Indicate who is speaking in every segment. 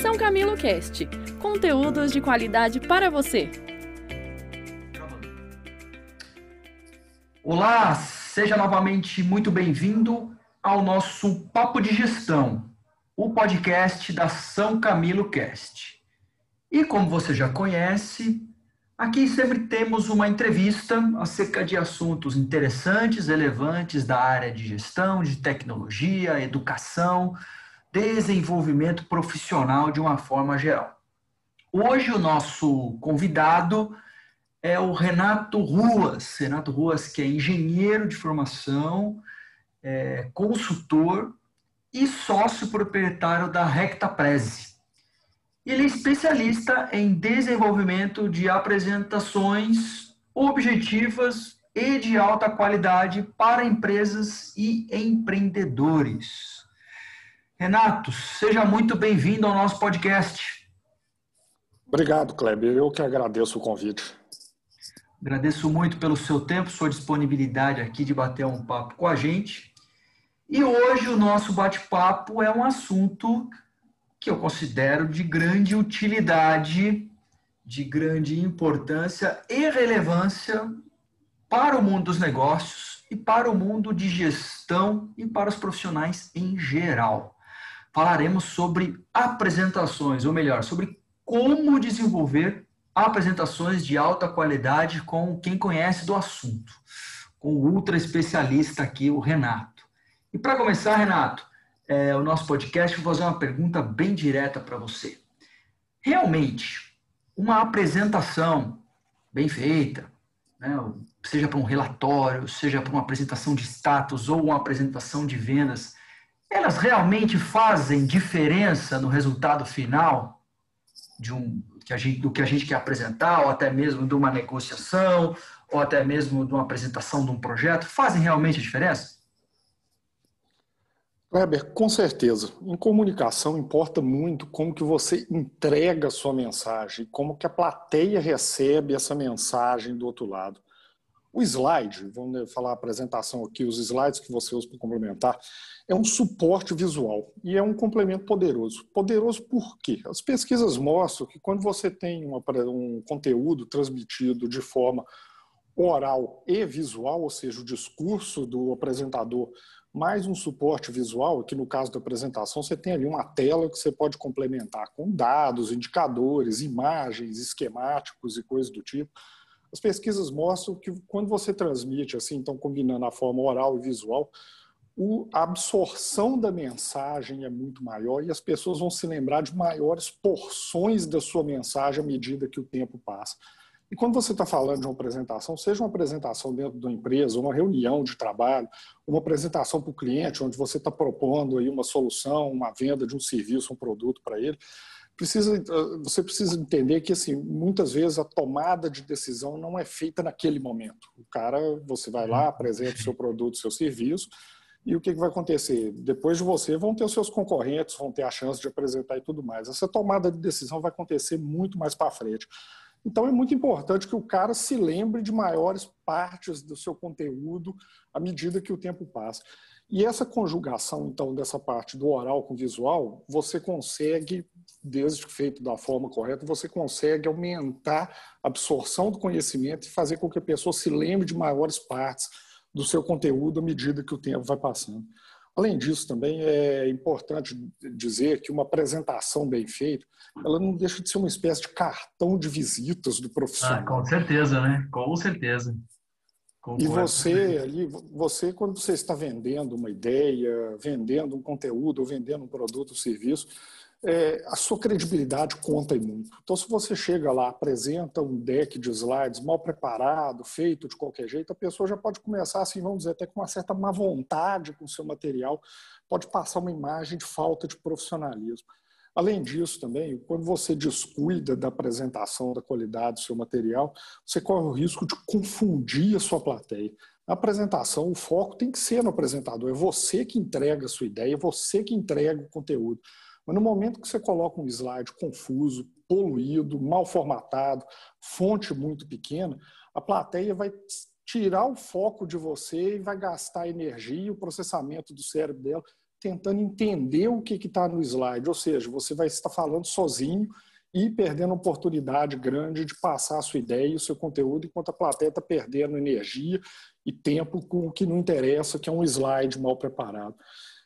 Speaker 1: São Camilo Cast conteúdos de qualidade para você.
Speaker 2: Olá, seja novamente muito bem-vindo ao nosso Papo de Gestão, o podcast da São Camilo Cast. E como você já conhece, aqui sempre temos uma entrevista acerca de assuntos interessantes, relevantes da área de gestão, de tecnologia, educação, desenvolvimento profissional de uma forma geral. Hoje o nosso convidado é o Renato Ruas. Renato Ruas, que é engenheiro de formação, é consultor e sócio proprietário da Recta Prezi. Ele é especialista em desenvolvimento de apresentações objetivas e de alta qualidade para empresas e empreendedores. Renato, seja muito bem-vindo ao nosso podcast.
Speaker 3: Obrigado, Kleber. Eu que agradeço o convite.
Speaker 2: Agradeço muito pelo seu tempo, sua disponibilidade aqui de bater um papo com a gente. E hoje o nosso bate-papo é um assunto que eu considero de grande utilidade, de grande importância e relevância para o mundo dos negócios e para o mundo de gestão e para os profissionais em geral falaremos sobre apresentações, ou melhor, sobre como desenvolver apresentações de alta qualidade com quem conhece do assunto, com o ultra especialista aqui, o Renato. E para começar, Renato, é, o nosso podcast, vou fazer uma pergunta bem direta para você. Realmente, uma apresentação bem feita, né, seja para um relatório, seja para uma apresentação de status ou uma apresentação de vendas, elas realmente fazem diferença no resultado final de um, que a gente, do que a gente quer apresentar, ou até mesmo de uma negociação, ou até mesmo de uma apresentação de um projeto? Fazem realmente a diferença?
Speaker 3: Weber, com certeza. Em comunicação importa muito como que você entrega a sua mensagem, como que a plateia recebe essa mensagem do outro lado. O slide, vamos falar a apresentação aqui, os slides que você usa para complementar, é um suporte visual e é um complemento poderoso. Poderoso por quê? As pesquisas mostram que quando você tem uma, um conteúdo transmitido de forma oral e visual, ou seja, o discurso do apresentador mais um suporte visual, que no caso da apresentação você tem ali uma tela que você pode complementar com dados, indicadores, imagens, esquemáticos e coisas do tipo as pesquisas mostram que quando você transmite, assim, então combinando a forma oral e visual, a absorção da mensagem é muito maior e as pessoas vão se lembrar de maiores porções da sua mensagem à medida que o tempo passa. E quando você está falando de uma apresentação, seja uma apresentação dentro de uma empresa, uma reunião de trabalho, uma apresentação para o cliente, onde você está propondo aí uma solução, uma venda de um serviço, um produto para ele, precisa, eh, você precisa entender que assim, muitas vezes a tomada de decisão não é feita naquele momento. O cara, você vai lá, apresenta o seu produto, o seu serviço, e o que, vai acontecer? Depois de você vão ter os seus concorrentes, vão ter a chance de apresentar e tudo mais. Essa tomada de decisão vai acontecer muito mais para frente. Então é muito importante que o cara se lembre de maiores partes do seu conteúdo à medida que o tempo passa. E essa conjugação, então, dessa parte do oral com visual, você consegue, desde feito da forma correta, você consegue aumentar a absorção do conhecimento e fazer com que a pessoa se lembre de maiores partes do seu conteúdo à medida que o tempo vai passando. Além disso, também é importante dizer que uma apresentação bem feita, ela não deixa de ser uma espécie de cartão de visitas do profissional. Ah,
Speaker 2: com certeza, né? Com certeza.
Speaker 3: Concordo. E você ali, você quando você está vendendo uma ideia, vendendo um conteúdo, ou vendendo um produto ou serviço, é, a sua credibilidade conta muito. Então, se você chega lá, apresenta um deck de slides mal preparado, feito de qualquer jeito, a pessoa já pode começar, assim, vamos dizer, até com uma certa má vontade com o seu material, pode passar uma imagem de falta de profissionalismo. Além disso, também, quando você descuida da apresentação, da qualidade do seu material, você corre o risco de confundir a sua plateia. Na apresentação, o foco tem que ser no apresentador. É você que entrega a sua ideia, é você que entrega o conteúdo. Mas no momento que você coloca um slide confuso, poluído, mal formatado, fonte muito pequena, a plateia vai tirar o foco de você e vai gastar energia e o processamento do cérebro dela tentando entender o que está no slide, ou seja, você vai estar falando sozinho e perdendo oportunidade grande de passar a sua ideia e o seu conteúdo, enquanto a plateia está perdendo energia e tempo com o que não interessa, que é um slide mal preparado.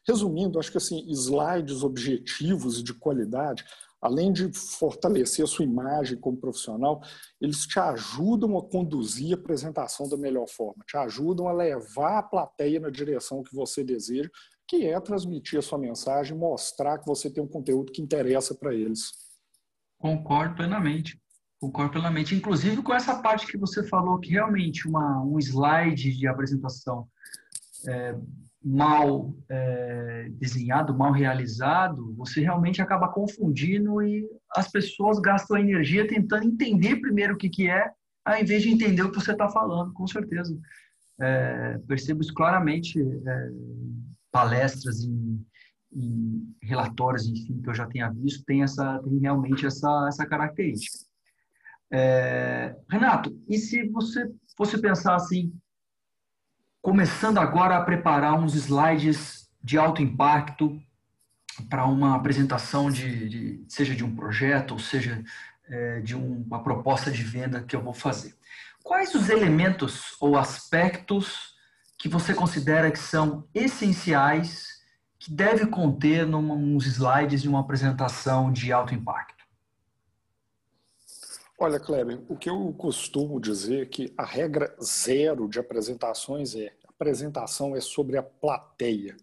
Speaker 3: Resumindo, acho que assim, slides objetivos e de qualidade, além de fortalecer a sua imagem como profissional, eles te ajudam a conduzir a apresentação da melhor forma, te ajudam a levar a plateia na direção que você deseja, que é transmitir a sua mensagem, mostrar que você tem um conteúdo que interessa para eles.
Speaker 2: Concordo plenamente. Concordo plenamente. Inclusive com essa parte que você falou, que realmente uma, um slide de apresentação é, mal é, desenhado, mal realizado, você realmente acaba confundindo e as pessoas gastam energia tentando entender primeiro o que, que é, ao invés de entender o que você está falando, com certeza. É, percebo isso claramente é, palestras em em relatórios, enfim, que eu já tenha visto, tem, essa, tem realmente essa, essa característica. Renato, e se você fosse pensar assim, começando agora a preparar uns slides de alto impacto para uma apresentação de, de, seja de um projeto ou seja é, de um, uma proposta de venda que eu vou fazer. Quais os elementos ou aspectos que você considera que são essenciais que deve conter uns slides de uma apresentação de alto impacto?
Speaker 3: Olha, Kleber, o que eu costumo dizer é que a regra zero de apresentações é a apresentação é sobre a plateia.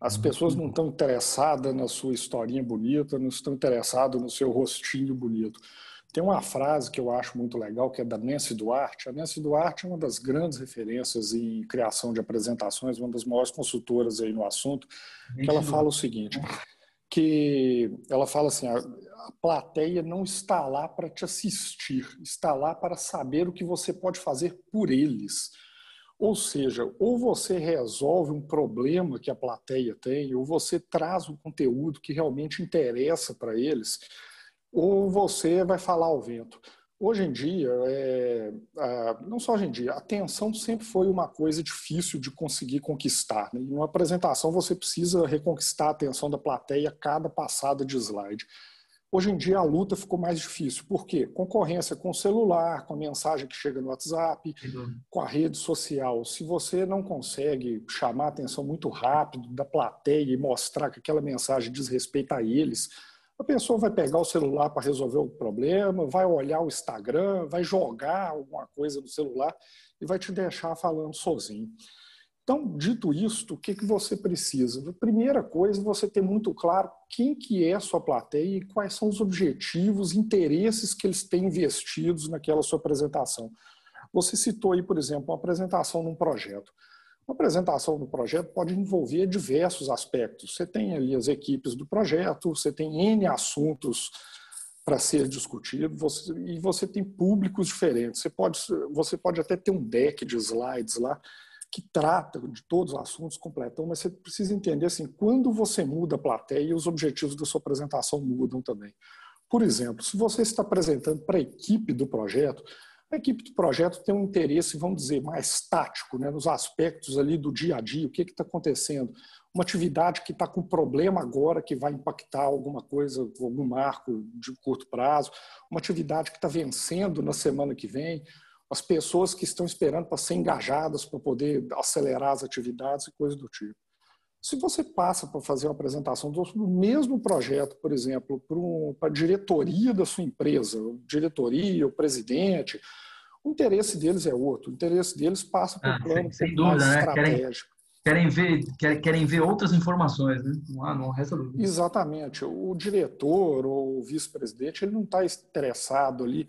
Speaker 3: As uhum. pessoas não estão interessadas na sua historinha bonita, não estão interessadas no seu rostinho bonito. Tem uma frase que eu acho muito legal, que é da Nancy Duarte. A Nancy Duarte é uma das grandes referências em criação de apresentações, uma das maiores consultoras aí no assunto, que ela fala o seguinte, que ela fala assim, a, a plateia não está lá para te assistir, está lá para saber o que você pode fazer por eles. Ou seja, ou você resolve um problema que a plateia tem, ou você traz um conteúdo que realmente interessa para eles, ou você vai falar ao vento. Hoje em dia, é, não só hoje em dia, a atenção sempre foi uma coisa difícil de conseguir conquistar. Né? Em uma apresentação, você precisa reconquistar a atenção da plateia a cada passada de slide. Hoje em dia, a luta ficou mais difícil. Por quê? Concorrência com o celular, com a mensagem que chega no WhatsApp, com a rede social. Se você não consegue chamar a atenção muito rápido da plateia e mostrar que aquela mensagem diz respeito a eles, a pessoa vai pegar o celular para resolver o problema, vai olhar o Instagram, vai jogar alguma coisa no celular e vai te deixar falando sozinho. Então, dito isto, o que, que você precisa? Primeira coisa, você ter muito claro quem que é a sua plateia e quais são os objetivos, interesses que eles têm investidos naquela sua apresentação. Você citou aí, por exemplo, uma apresentação num projeto. Uma apresentação do projeto pode envolver diversos aspectos. Você tem ali as equipes do projeto, você tem N assuntos para ser discutido você, e você tem públicos diferentes. Você pode, você pode até ter um deck de slides lá que trata de todos os assuntos completão, mas você precisa entender assim, quando você muda a plateia, os objetivos da sua apresentação mudam também. Por exemplo, se você está apresentando para a equipe do projeto, a equipe do projeto tem um interesse, vamos dizer, mais tático, né, nos aspectos ali do dia a dia, o que está acontecendo. Uma atividade que está com problema agora, que vai impactar alguma coisa, algum marco de curto prazo, uma atividade que está vencendo na semana que vem, as pessoas que estão esperando para ser engajadas, para poder acelerar as atividades e coisas do tipo. Se você passa para fazer uma apresentação do mesmo projeto, por exemplo, para, um, para a diretoria da sua empresa, diretoria, o presidente, o interesse deles é outro. O interesse deles passa por um ah, plano sem, sem dúvida, né? estratégico.
Speaker 2: Querem, querem, ver, querem, querem ver outras informações, né? Não, há, não resta dúvida.
Speaker 3: Exatamente. O diretor ou o vice-presidente, ele não está interessado ali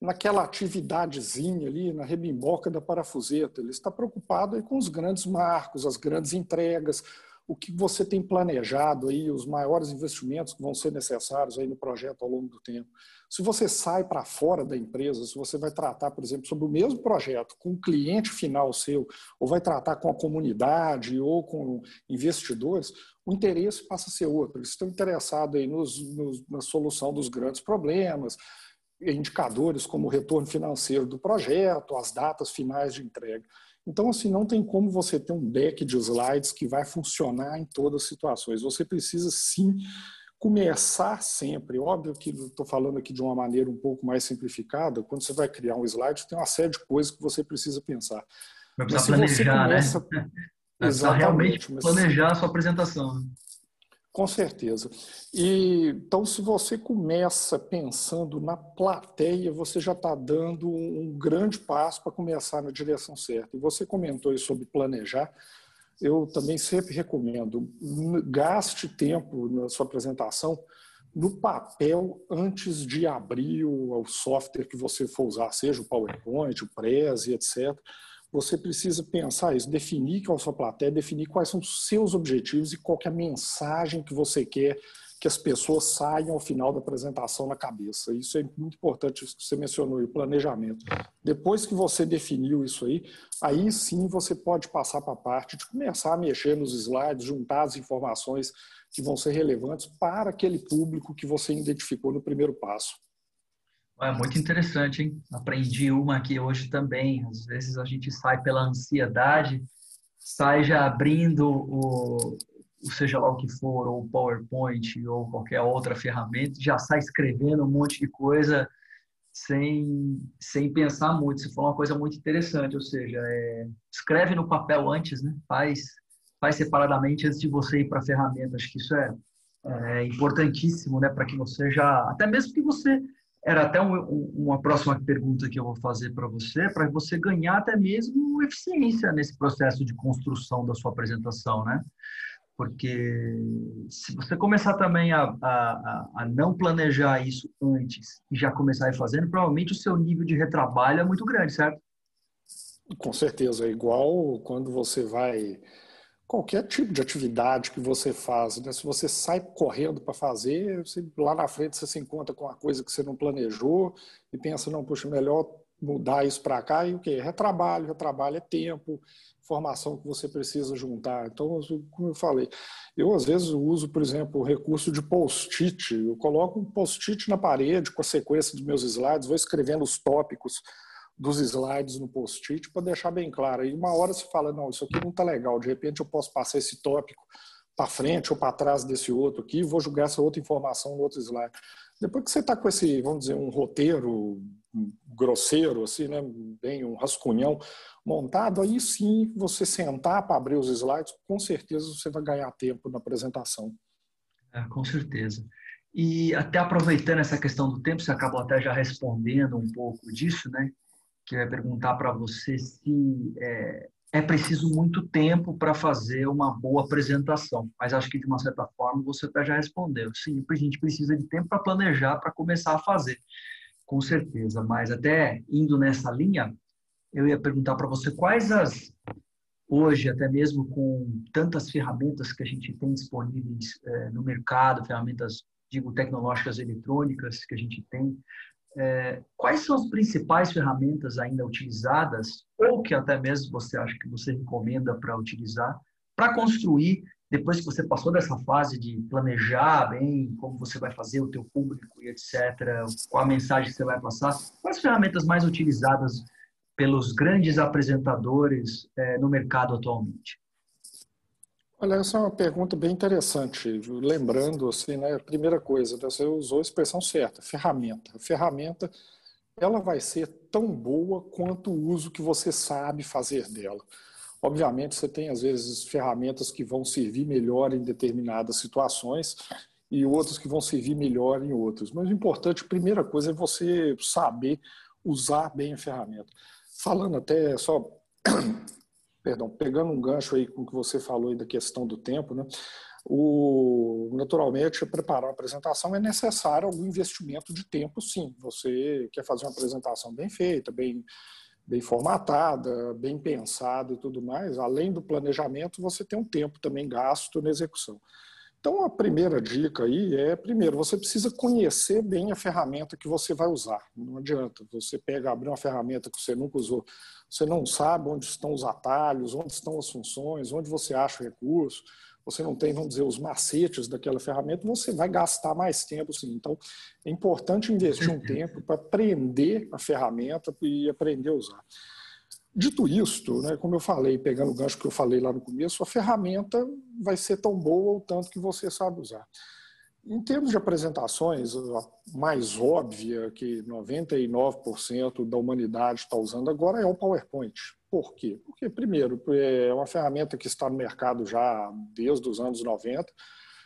Speaker 3: naquela atividadezinha ali, na rebimboca da parafuseta. Ele está preocupado com os grandes marcos, as grandes entregas, o que você tem planejado aí, os maiores investimentos que vão ser necessários aí no projeto ao longo do tempo. Se você sai para fora da empresa, se você vai tratar, por exemplo, sobre o mesmo projeto com o cliente final seu, ou vai tratar com a comunidade ou com investidores, o interesse passa a ser outro. Eles estão interessados aí nos, nos, na solução dos grandes problemas, indicadores como o retorno financeiro do projeto, as datas finais de entrega. Então, assim, não tem como você ter um deck de slides que vai funcionar em todas as situações. Você precisa, sim, começar sempre. Óbvio que estou falando aqui de uma maneira um pouco mais simplificada. Quando você vai criar um slide, tem uma série de coisas que você precisa pensar.
Speaker 2: Vai precisar planejar, começa... né? Exatamente. realmente planejar a sua apresentação.
Speaker 3: Com certeza. E, então, se você começa pensando na plateia, você já está dando um grande passo para começar na direção certa. E você comentou sobre planejar. Eu também sempre recomendo, gaste tempo na sua apresentação no papel antes de abrir o, software que você for usar, seja o PowerPoint, o Prezi, etc você precisa pensar isso, definir qual é a sua plateia, definir quais são os seus objetivos e qual é a mensagem que você quer que as pessoas saiam ao final da apresentação na cabeça. Isso é muito importante, isso que você mencionou, o planejamento. Depois que você definiu isso aí, aí sim você pode passar para a parte de começar a mexer nos slides, juntar as informações que vão ser relevantes para aquele público que você identificou no primeiro passo.
Speaker 2: É muito interessante, hein? Aprendi uma aqui hoje também. Às vezes a gente sai pela ansiedade, sai já abrindo o, o seja lá o que for, ou o PowerPoint, ou qualquer outra ferramenta, já sai escrevendo um monte de coisa sem, sem pensar muito. Você falou uma coisa muito interessante, ou seja, é, escreve no papel antes, né? Faz, faz separadamente antes de você ir para a ferramenta. Acho que isso é, é importantíssimo, né? Para que você já, até mesmo que você era até um, uma próxima pergunta que eu vou fazer para você, para você ganhar até mesmo eficiência nesse processo de construção da sua apresentação, né? Porque se você começar também a, a, a não planejar isso antes e já começar a ir fazendo, provavelmente o seu nível de retrabalho é muito grande, certo?
Speaker 3: Com certeza. É igual quando você vai qualquer tipo de atividade que você faz, né? se você sai correndo para fazer, você, lá na frente você se encontra com uma coisa que você não planejou e pensa, não, puxa, melhor mudar isso para cá e o que? Retrabalho, retrabalho é tempo, informação que você precisa juntar. Então, como eu falei, eu às vezes uso, por exemplo, o recurso de post-it. Eu coloco um post-it na parede com a sequência dos meus slides, vou escrevendo os tópicos dos slides no post-it para deixar bem claro. E uma hora você fala, não, isso aqui não está legal, de repente eu posso passar esse tópico para frente ou para trás desse outro aqui, vou jogar essa outra informação no outro slide. Depois que você está com esse, vamos dizer, um roteiro grosseiro, assim, né, bem um rascunhão montado, aí sim você sentar para abrir os slides, com certeza você vai ganhar tempo na apresentação.
Speaker 2: É, com certeza. E até aproveitando essa questão do tempo, você acabou até já respondendo um pouco disso, né? Que vai perguntar para você se é, é, preciso muito tempo para fazer uma boa apresentação. Mas acho que, de uma certa forma, você até já respondeu. Sim, a gente precisa de tempo para planejar, para começar a fazer. Com certeza. Mas até indo nessa linha, eu ia perguntar para você quais as, hoje, até mesmo com tantas ferramentas que a gente tem disponíveis é, no mercado, ferramentas, digo, tecnológicas eletrônicas que a gente tem, é, quais são as principais ferramentas ainda utilizadas, ou que até mesmo você acha que você recomenda para utilizar, para construir, depois que você passou dessa fase de planejar bem como você vai fazer o teu público e etc., qual a mensagem que você vai passar, quais ferramentas mais utilizadas pelos grandes apresentadores é, no mercado atualmente?
Speaker 3: Olha, essa é uma pergunta bem interessante. Lembrando, assim, né, primeira coisa, você usou a expressão certa, ferramenta. A ferramenta, ela vai ser tão boa quanto o uso que você sabe fazer dela. Obviamente, você tem, às vezes, ferramentas que vão servir melhor em determinadas situações e outras que vão servir melhor em outras. Mas o importante, a primeira coisa, é você saber usar bem a ferramenta. Falando até só perdão, pegando um gancho aí com o que você falou aí da questão do tempo, né? O, naturalmente, preparar uma apresentação é necessário algum investimento de tempo, sim. Você quer fazer uma apresentação bem feita, bem, bem formatada, bem pensada e tudo mais. Além do planejamento, você tem um tempo também gasto na execução. Então, a primeira dica aí é, primeiro, você precisa conhecer bem a ferramenta que você vai usar. Não adianta você pega, abrir uma ferramenta que você nunca usou, você não sabe onde estão os atalhos, onde estão as funções, onde você acha o recurso, você não tem, vamos dizer, os macetes daquela ferramenta, você vai gastar mais tempo, sim. Então, é importante investir um tempo para aprender a ferramenta e aprender a usar. Dito isto, né, como eu falei, pegando o gancho que eu falei lá no começo, a ferramenta vai ser tão boa o tanto que você sabe usar. Em termos de apresentações, a mais óbvia que 99% da humanidade está usando agora é o PowerPoint. Por quê? Porque, primeiro, é uma ferramenta que está no mercado já desde os anos 90.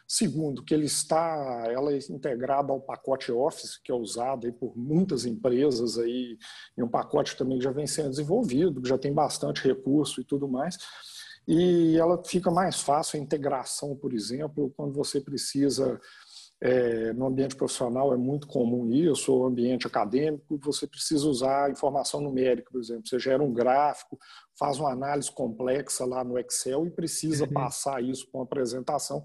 Speaker 3: Segundo, que ele está, ela é integrada ao pacote Office, que é usado aí por muitas empresas aí, e um pacote também que já vem sendo desenvolvido, que já tem bastante recurso e tudo mais. E ela fica mais fácil a integração, por exemplo, quando você precisa é, no ambiente profissional é muito comum isso, ou ambiente acadêmico, você precisa usar informação numérica, por exemplo. Você gera um gráfico, faz uma análise complexa lá no Excel e precisa uhum. passar isso para uma apresentação.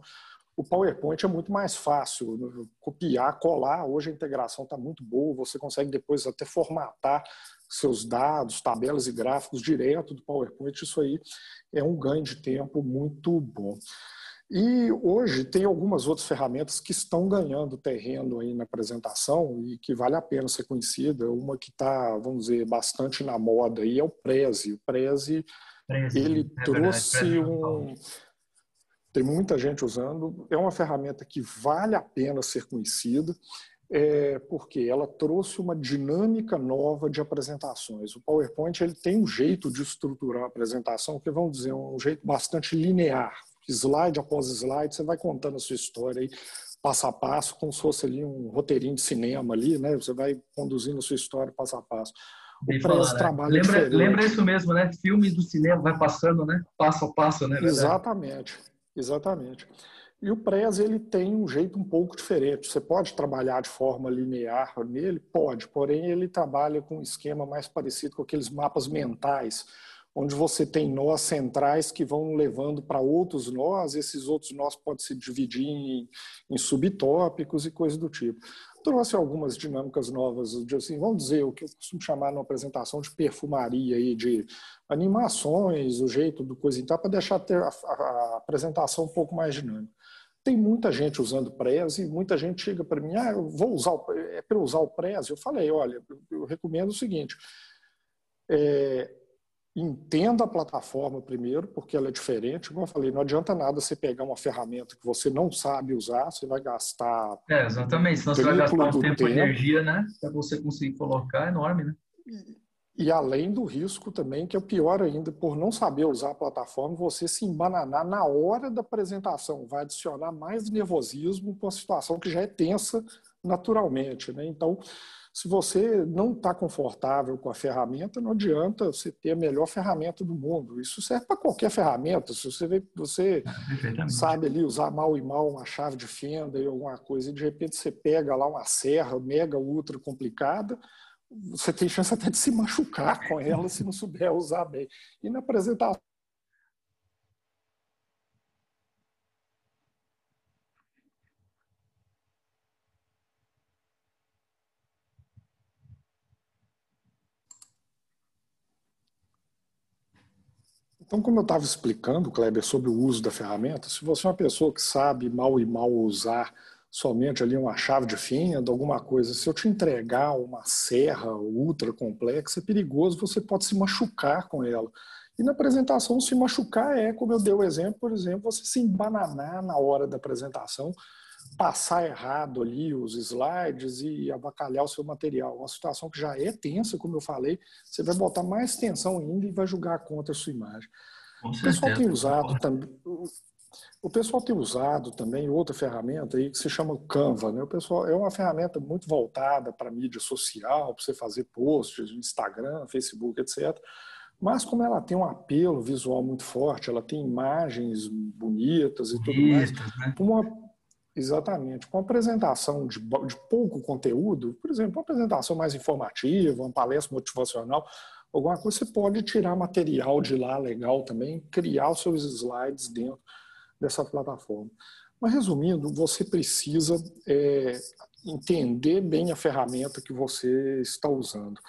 Speaker 3: O PowerPoint é muito mais fácil, copiar, colar. Hoje a integração está muito boa, você consegue depois até formatar seus dados, tabelas e gráficos direto do PowerPoint. Isso aí é um ganho de tempo muito bom. E hoje tem algumas outras ferramentas que estão ganhando terreno aí na apresentação e que vale a pena ser conhecida. Uma que está, vamos dizer, bastante na moda aí é o Prezi. O Prezi, Prezi ele é trouxe verdade, um... Tem muita gente usando. É uma ferramenta que vale a pena ser conhecida. É porque ela trouxe uma dinâmica nova de apresentações. O PowerPoint ele tem um jeito de estruturar a apresentação que vamos dizer um jeito bastante linear slide após slide, você vai contando a sua história aí, passo a passo, como se fosse ali um roteirinho de cinema ali, né? Você vai conduzindo a sua história passo a passo.
Speaker 2: Falar, né? lembra, lembra isso mesmo, né? Filme do cinema vai passando, né? Passo a passo, né?
Speaker 3: Exatamente, exatamente. E o Prez ele tem um jeito um pouco diferente. Você pode trabalhar de forma linear nele? Pode, porém ele trabalha com um esquema mais parecido com aqueles mapas mentais onde você tem nós centrais que vão levando para outros nós, esses outros nós podem se dividir em, em subtópicos e coisas do tipo. Trouxe algumas dinâmicas novas, de, assim, vamos dizer, o que eu costumo chamar numa apresentação de perfumaria, aí, de animações, o jeito do coisa e tal, para deixar a, a, apresentação um pouco mais dinâmica. Tem muita gente usando Prezi, muita gente chega para mim, ah, eu vou usar, o, é para usar o Prezi? Eu falei, olha, eu recomendo o seguinte, é, entenda a plataforma primeiro, porque ela é diferente. Como eu falei, não adianta nada você pegar uma ferramenta que você não sabe usar, você vai gastar.
Speaker 2: É, exatamente, senão você vai gastar um tempo, e energia, né? Para você conseguir colocar, é enorme, né?
Speaker 3: E, e, além do risco também, que é o pior ainda, por não saber usar a plataforma, você se embananar na hora da apresentação, vai adicionar mais nervosismo para uma situação que já é tensa naturalmente, né? Então, se você não está confortável com a ferramenta, não adianta você ter a melhor ferramenta do mundo. Isso serve para qualquer ferramenta. Se você, você sabe ali usar mal e mal uma chave de fenda e alguma coisa, e de repente você pega lá uma serra mega ultra complicada, você tem chance até de se machucar com ela se não souber usar bem. E na apresentação Então, como eu estava explicando, Kleber, sobre o uso da ferramenta, se você é uma pessoa que sabe mal e mal usar somente ali uma chave de fenda, alguma coisa, se eu te entregar uma serra ultra complexa, é perigoso, você pode se machucar com ela. E na apresentação, se machucar é, como eu dei o exemplo, por exemplo, você se embananar na hora da apresentação, passar errado ali os slides e abacalhar o seu material. Uma situação que já é tensa, como eu falei, você vai botar mais tensão ainda e vai julgar contra a sua imagem. Com o pessoal tem usado também. O pessoal tem usado também outra ferramenta aí que se chama Canva. Né? O pessoal é uma ferramenta muito voltada para mídia social, para você fazer posts no Instagram, Facebook, etc. Mas como ela tem um apelo visual muito forte, ela tem imagens bonitas e tudo mais, né? uma Exatamente. Com apresentação de, de, pouco conteúdo, por exemplo, uma apresentação mais informativa, uma palestra motivacional, alguma coisa, você pode tirar material de lá legal também, criar os seus slides dentro dessa plataforma. Mas, resumindo, você precisa é, entender bem a ferramenta que você está usando.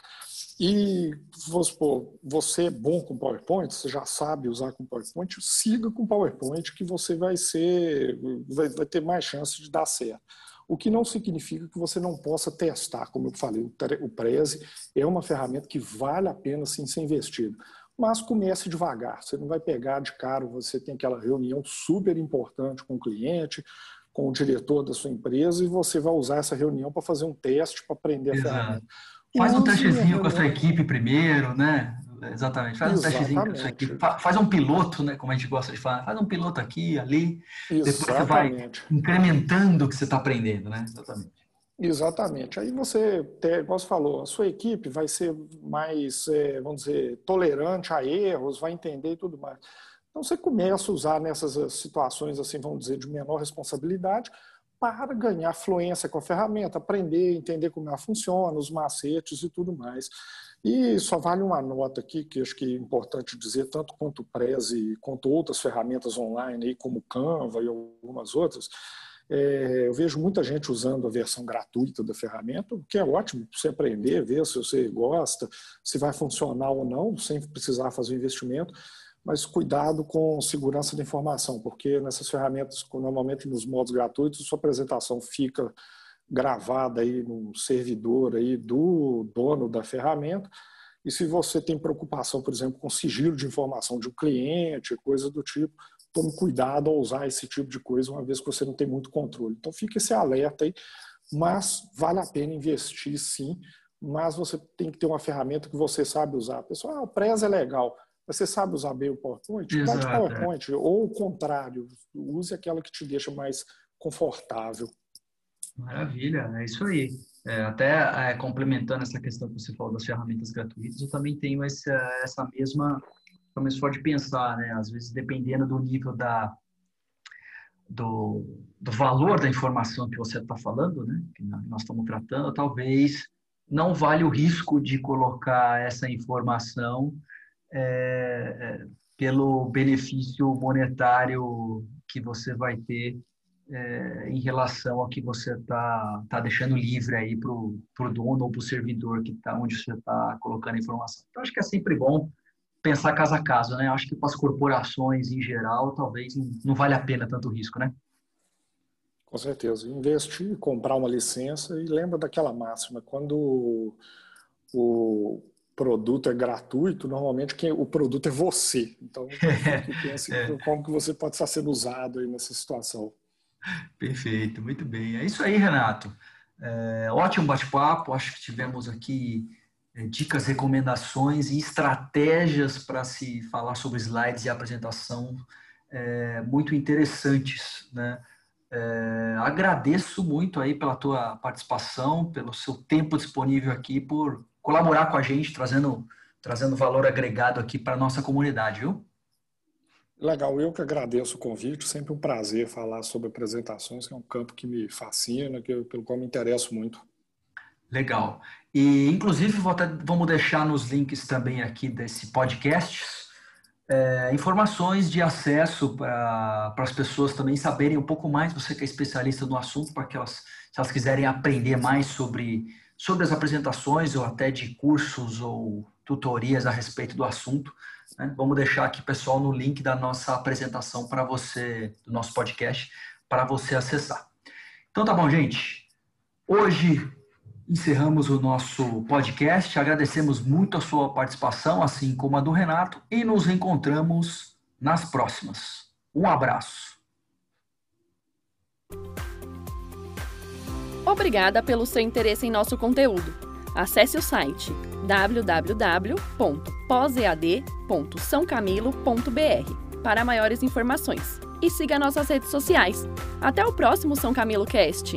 Speaker 3: E, vamos supor, você é bom com PowerPoint, você já sabe usar com PowerPoint, siga com PowerPoint que você vai ser, vai, vai ter mais chance de dar certo. O que não significa que você não possa testar, como eu falei, o Prezi é uma ferramenta que vale a pena sim ser investido. Mas comece devagar, você não vai pegar de cara, você tem aquela reunião super importante com o cliente, com o diretor da sua empresa e você vai usar essa reunião para fazer um teste, para aprender a ferramenta.
Speaker 2: Faz um testezinho com a sua equipe primeiro, né? Exatamente. Faz um testezinho com a sua equipe. Faz um piloto, né? Como a gente gosta de falar. Faz um piloto aqui, ali. Exatamente. Depois você vai incrementando o que você está aprendendo, né? Exatamente.
Speaker 3: Exatamente. Aí você, como você falou, a sua equipe vai ser mais, é, vamos dizer, tolerante a erros, vai entender e tudo mais. Então você começa a usar nessas situações, assim, vamos dizer, de menor responsabilidade, para ganhar fluência com a ferramenta, aprender, entender como ela funciona, os macetes e tudo mais. E só vale uma nota aqui, que acho que é importante dizer, tanto quanto o Prezi, quanto outras ferramentas online, aí, como Canva e algumas outras, é, eu vejo muita gente usando a versão gratuita da ferramenta, o que é ótimo para você aprender, ver se você gosta, se vai funcionar ou não, sem precisar fazer o investimento mas cuidado com segurança da informação, porque nessas ferramentas, normalmente nos modos gratuitos, sua apresentação fica gravada aí num servidor aí do dono da ferramenta. E se você tem preocupação, por exemplo, com sigilo de informação de um cliente, coisa do tipo, tome cuidado ao usar esse tipo de coisa, uma vez que você não tem muito controle. Então fique esse alerta aí, mas vale a pena investir sim, mas você tem que ter uma ferramenta que você sabe usar. Pessoal, ah, o Preza é legal. Você sabe usar bem o PowerPoint? Exato, Pode PowerPoint, é. ou o contrário, use aquela que te deixa mais confortável.
Speaker 2: Maravilha, é isso aí. É, até é, complementando essa questão que você falou das ferramentas gratuitas, eu também tenho essa, essa mesma, essa mesma forma de pensar, né? Às vezes, dependendo do nível da, do, do valor da informação que você está falando, né? Que nós estamos tratando, talvez não vale o risco de colocar essa informação é, é, pelo benefício monetário que você vai ter é, em relação ao que você está tá deixando livre aí para o dono ou para o servidor que tá onde você está colocando a informação. Então, acho que é sempre bom pensar caso a caso, né? Acho que para as corporações em geral, talvez não vale a pena tanto risco, né?
Speaker 3: Com certeza. Investir, comprar uma licença e lembra daquela máxima, quando o, produto é gratuito, normalmente quem, o produto é você. Então, pense é. como que você pode estar sendo usado aí nessa situação.
Speaker 2: Perfeito, muito bem. É isso aí, Renato. É, ótimo bate-papo. Acho que tivemos aqui é, dicas, recomendações e estratégias para se falar sobre slides e apresentação é, muito interessantes, né? É, agradeço muito aí pela tua participação, pelo seu tempo disponível aqui, por colaborar com a gente, trazendo, trazendo valor agregado aqui para a nossa comunidade, viu?
Speaker 3: Legal, eu que agradeço o convite, sempre um prazer falar sobre apresentações, que é um campo que me fascina, que, pelo qual me interesso muito.
Speaker 2: Legal. E, inclusive, até, vamos deixar nos links também aqui desse podcast é, informações de acesso para as pessoas também saberem um pouco mais, você que é especialista no assunto, para que elas, se elas quiserem aprender mais sobre sobre as apresentações ou até de cursos ou tutorias a respeito do assunto. Né? Vamos deixar aqui, pessoal, no link da nossa apresentação para você, do nosso podcast, para você acessar. Então tá bom, gente. Hoje encerramos o nosso podcast. Agradecemos muito a sua participação, assim como a do Renato, e nos encontramos nas próximas. Um abraço.
Speaker 1: Obrigada pelo seu interesse em nosso conteúdo. Acesse o site www.posead.sãocamilo.br para maiores informações e siga nossas redes sociais. Até o próximo São Camilo Cast!